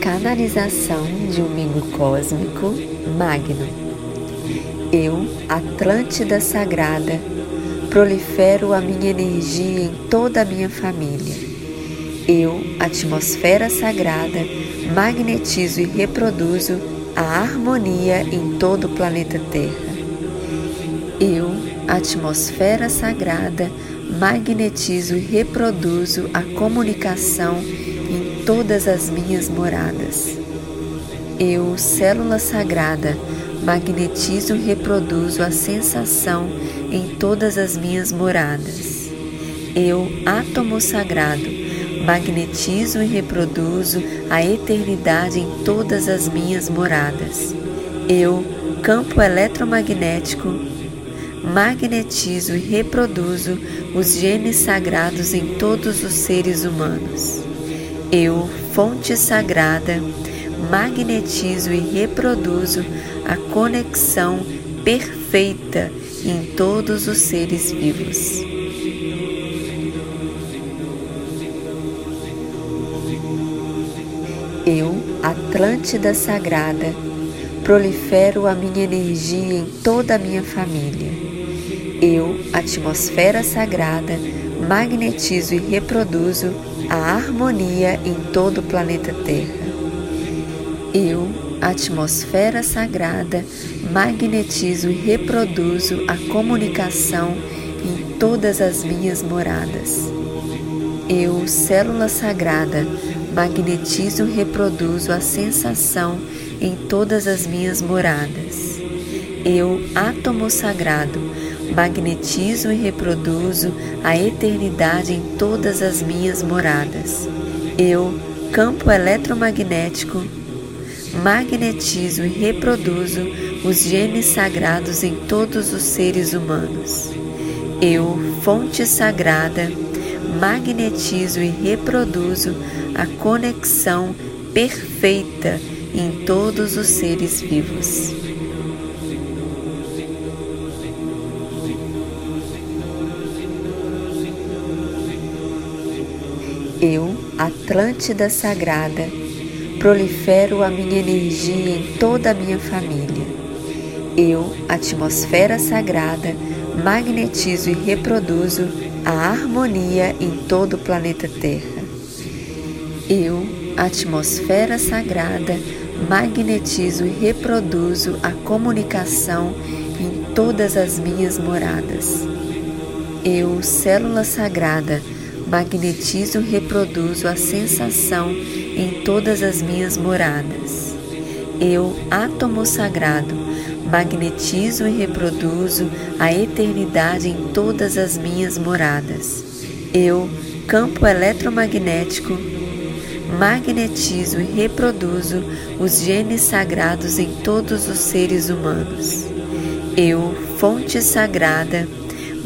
Canalização de um mingo cósmico magno. Eu, Atlântida Sagrada, prolifero a minha energia em toda a minha família. Eu, Atmosfera Sagrada, magnetizo e reproduzo a harmonia em todo o planeta Terra. Eu, Atmosfera Sagrada, magnetizo e reproduzo a comunicação todas as minhas moradas. Eu, célula sagrada, magnetizo e reproduzo a sensação em todas as minhas moradas. Eu, átomo sagrado, magnetizo e reproduzo a eternidade em todas as minhas moradas. Eu, campo eletromagnético, magnetizo e reproduzo os genes sagrados em todos os seres humanos. Eu, fonte sagrada, magnetizo e reproduzo a conexão perfeita em todos os seres vivos. Eu, Atlântida Sagrada, prolifero a minha energia em toda a minha família. Eu, Atmosfera Sagrada, magnetizo e reproduzo a harmonia em todo o planeta Terra. Eu, Atmosfera Sagrada, magnetizo e reproduzo a comunicação em todas as minhas moradas. Eu, Célula Sagrada, magnetizo e reproduzo a sensação em todas as minhas moradas. Eu, átomo sagrado, magnetizo e reproduzo a eternidade em todas as minhas moradas. Eu, campo eletromagnético, magnetizo e reproduzo os genes sagrados em todos os seres humanos. Eu, fonte sagrada, magnetizo e reproduzo a conexão perfeita em todos os seres vivos. Eu, Atlântida Sagrada, prolifero a minha energia em toda a minha família. Eu, Atmosfera Sagrada, magnetizo e reproduzo a harmonia em todo o planeta Terra. Eu, Atmosfera Sagrada, magnetizo e reproduzo a comunicação em todas as minhas moradas. Eu, Célula Sagrada, magnetizo e reproduzo a sensação em todas as minhas moradas. Eu, átomo sagrado, magnetizo e reproduzo a eternidade em todas as minhas moradas. Eu, campo eletromagnético, magnetizo e reproduzo os genes sagrados em todos os seres humanos. Eu, fonte sagrada,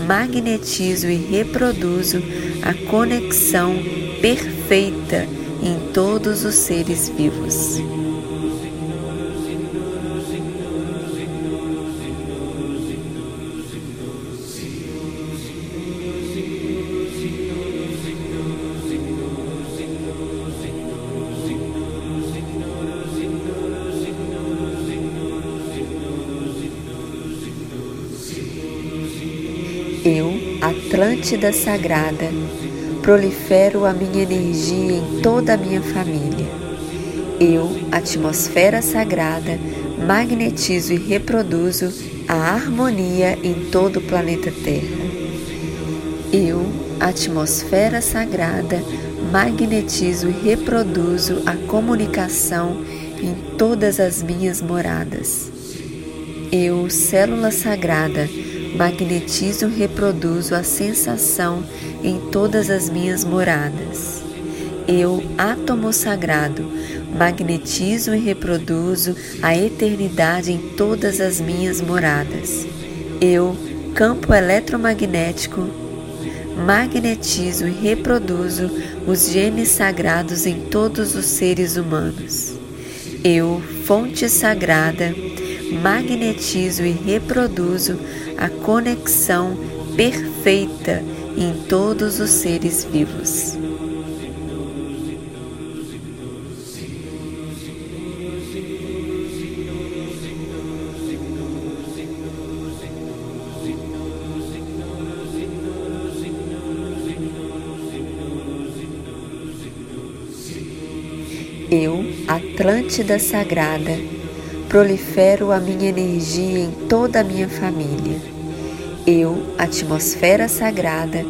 magnetizo e reproduzo a conexão perfeita em todos os seres vivos. Atlântida Sagrada, prolifero a minha energia em toda a minha família. Eu, Atmosfera Sagrada, magnetizo e reproduzo a harmonia em todo o planeta Terra. Eu, Atmosfera Sagrada, magnetizo e reproduzo a comunicação em todas as minhas moradas. Eu, Célula Sagrada, magnetizo e reproduzo a sensação em todas as minhas moradas. Eu, átomo sagrado, magnetizo e reproduzo a eternidade em todas as minhas moradas. Eu, campo eletromagnético, magnetizo e reproduzo os genes sagrados em todos os seres humanos. Eu, fonte sagrada, magnetizo e reproduzo a conexão perfeita em todos os seres vivos. Eu, Atlântida Sagrada, prolifero a minha energia em toda a minha família. Eu, Atmosfera Sagrada,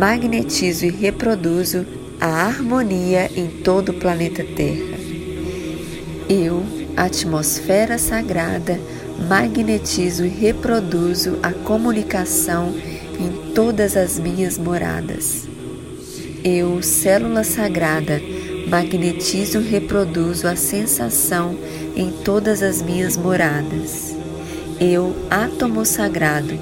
magnetizo e reproduzo a harmonia em todo o planeta Terra. Eu, Atmosfera Sagrada, magnetizo e reproduzo a comunicação em todas as minhas moradas. Eu, célula sagrada, magnetizo e reproduzo a sensação em todas as minhas moradas. Eu, átomo sagrado,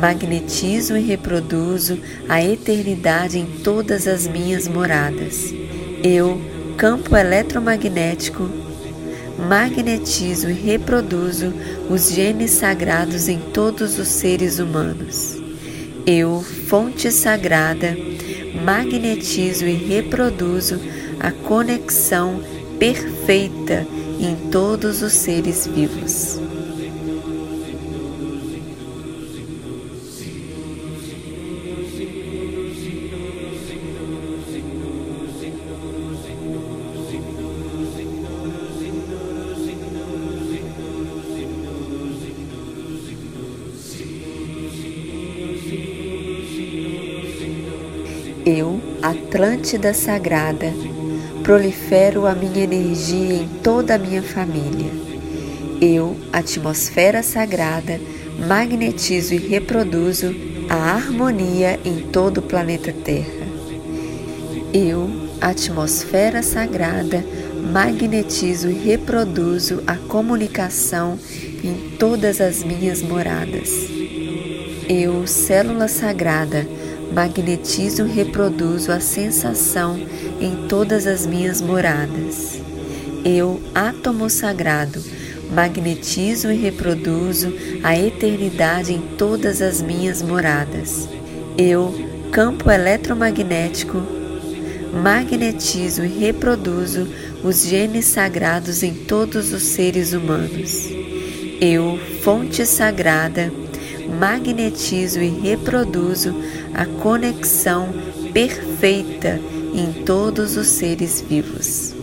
magnetizo e reproduzo a eternidade em todas as minhas moradas. Eu, campo eletromagnético, magnetizo e reproduzo os genes sagrados em todos os seres humanos. Eu, fonte sagrada, magnetizo e reproduzo a conexão perfeita em todos os seres vivos. Eu, Atlântida Sagrada, prolifero a minha energia em toda a minha família. Eu, Atmosfera Sagrada, magnetizo e reproduzo a harmonia em todo o planeta Terra. Eu, Atmosfera Sagrada, magnetizo e reproduzo a comunicação em todas as minhas moradas. Eu, Célula Sagrada, magnetizo e reproduzo a sensação em todas as minhas moradas. Eu, átomo sagrado, magnetizo e reproduzo a eternidade em todas as minhas moradas. Eu, campo eletromagnético, magnetizo e reproduzo os genes sagrados em todos os seres humanos. Eu, fonte sagrada, magnetizo e reproduzo a conexão perfeita em todos os seres vivos.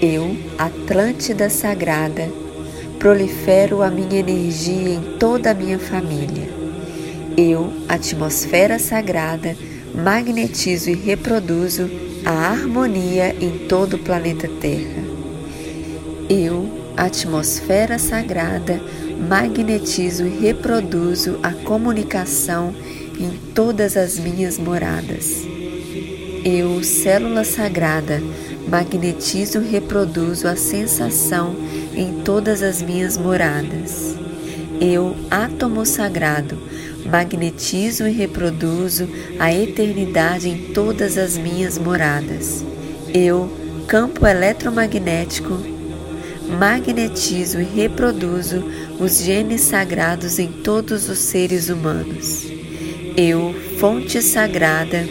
Eu, Atlântida Sagrada, prolifero a minha energia em toda a minha família. Eu, atmosfera sagrada, magnetizo e reproduzo a harmonia em todo o planeta Terra. Eu, atmosfera sagrada, magnetizo e reproduzo a comunicação em todas as minhas moradas. Eu, célula sagrada, magnetizo e reproduzo a sensação em todas as minhas moradas. Eu, átomo sagrado, magnetizo e reproduzo a eternidade em todas as minhas moradas. Eu, campo eletromagnético, magnetizo e reproduzo os genes sagrados em todos os seres humanos. Eu, fonte sagrada,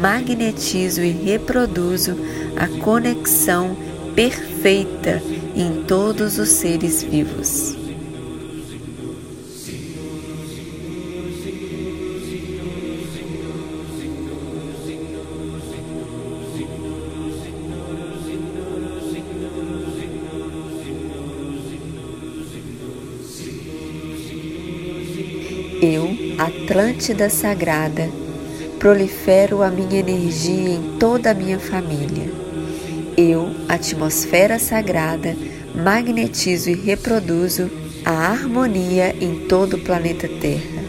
magnetizo e reproduzo a conexão perfeita em todos os seres vivos. Eu, Atlântida Sagrada, prolifero a minha energia em toda a minha família. Eu, atmosfera sagrada, magnetizo e reproduzo a harmonia em todo o planeta Terra.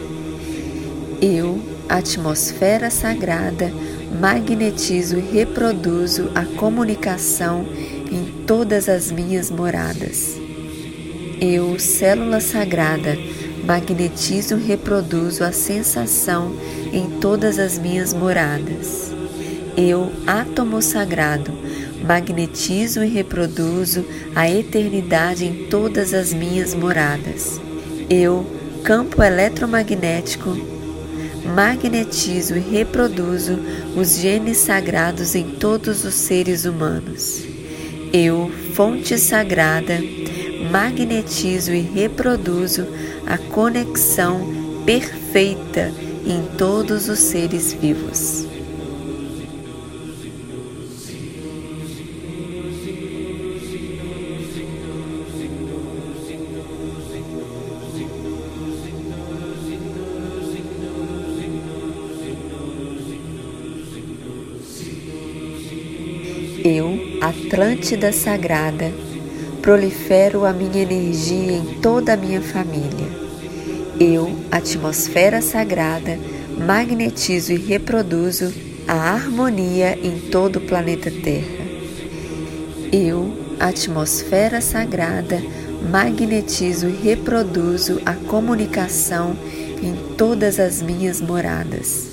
Eu, atmosfera sagrada, magnetizo e reproduzo a comunicação em todas as minhas moradas. Eu, célula sagrada, magnetizo e reproduzo a sensação em todas as minhas moradas. Eu, átomo sagrado, magnetizo e reproduzo a eternidade em todas as minhas moradas. Eu, campo eletromagnético, magnetizo e reproduzo os genes sagrados em todos os seres humanos. Eu, fonte sagrada, magnetizo e reproduzo a conexão perfeita em todos os seres vivos. Eu, Atlântida Sagrada, prolifero a minha energia em toda a minha família. Eu, Atmosfera Sagrada, magnetizo e reproduzo a harmonia em todo o planeta Terra. Eu, Atmosfera Sagrada, magnetizo e reproduzo a comunicação em todas as minhas moradas.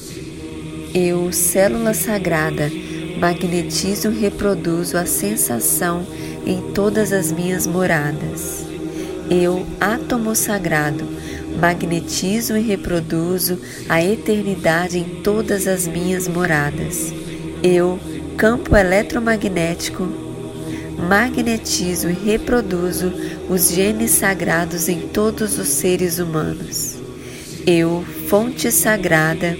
Eu, Célula Sagrada, magnetizo e reproduzo a sensação em todas as minhas moradas. Eu, átomo sagrado, magnetizo e reproduzo a eternidade em todas as minhas moradas. Eu, campo eletromagnético, magnetizo e reproduzo os genes sagrados em todos os seres humanos. Eu, fonte sagrada,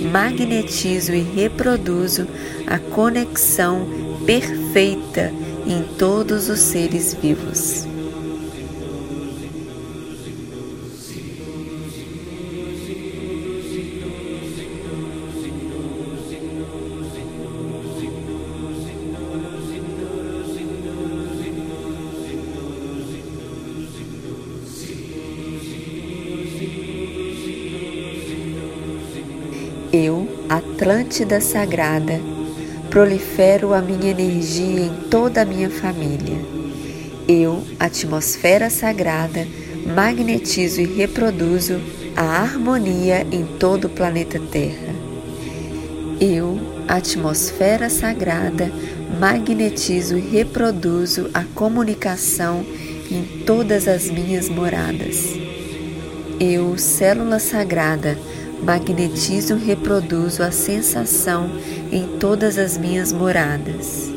magnetizo e reproduzo a conexão perfeita em todos os seres vivos. Atlântida Sagrada, prolifero a minha energia em toda a minha família. Eu, Atmosfera Sagrada, magnetizo e reproduzo a harmonia em todo o planeta Terra. Eu, Atmosfera Sagrada, magnetizo e reproduzo a comunicação em todas as minhas moradas. Eu, Célula Sagrada, magnetizo e reproduzo a sensação em todas as minhas moradas.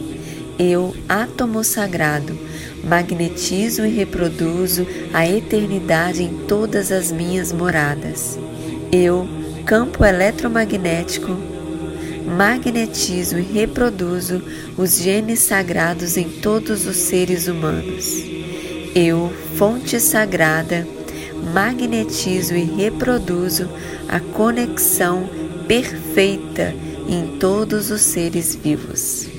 Eu, átomo sagrado, magnetizo e reproduzo a eternidade em todas as minhas moradas. Eu, campo eletromagnético, magnetizo e reproduzo os genes sagrados em todos os seres humanos. Eu, fonte sagrada, magnetizo e reproduzo a conexão perfeita em todos os seres vivos.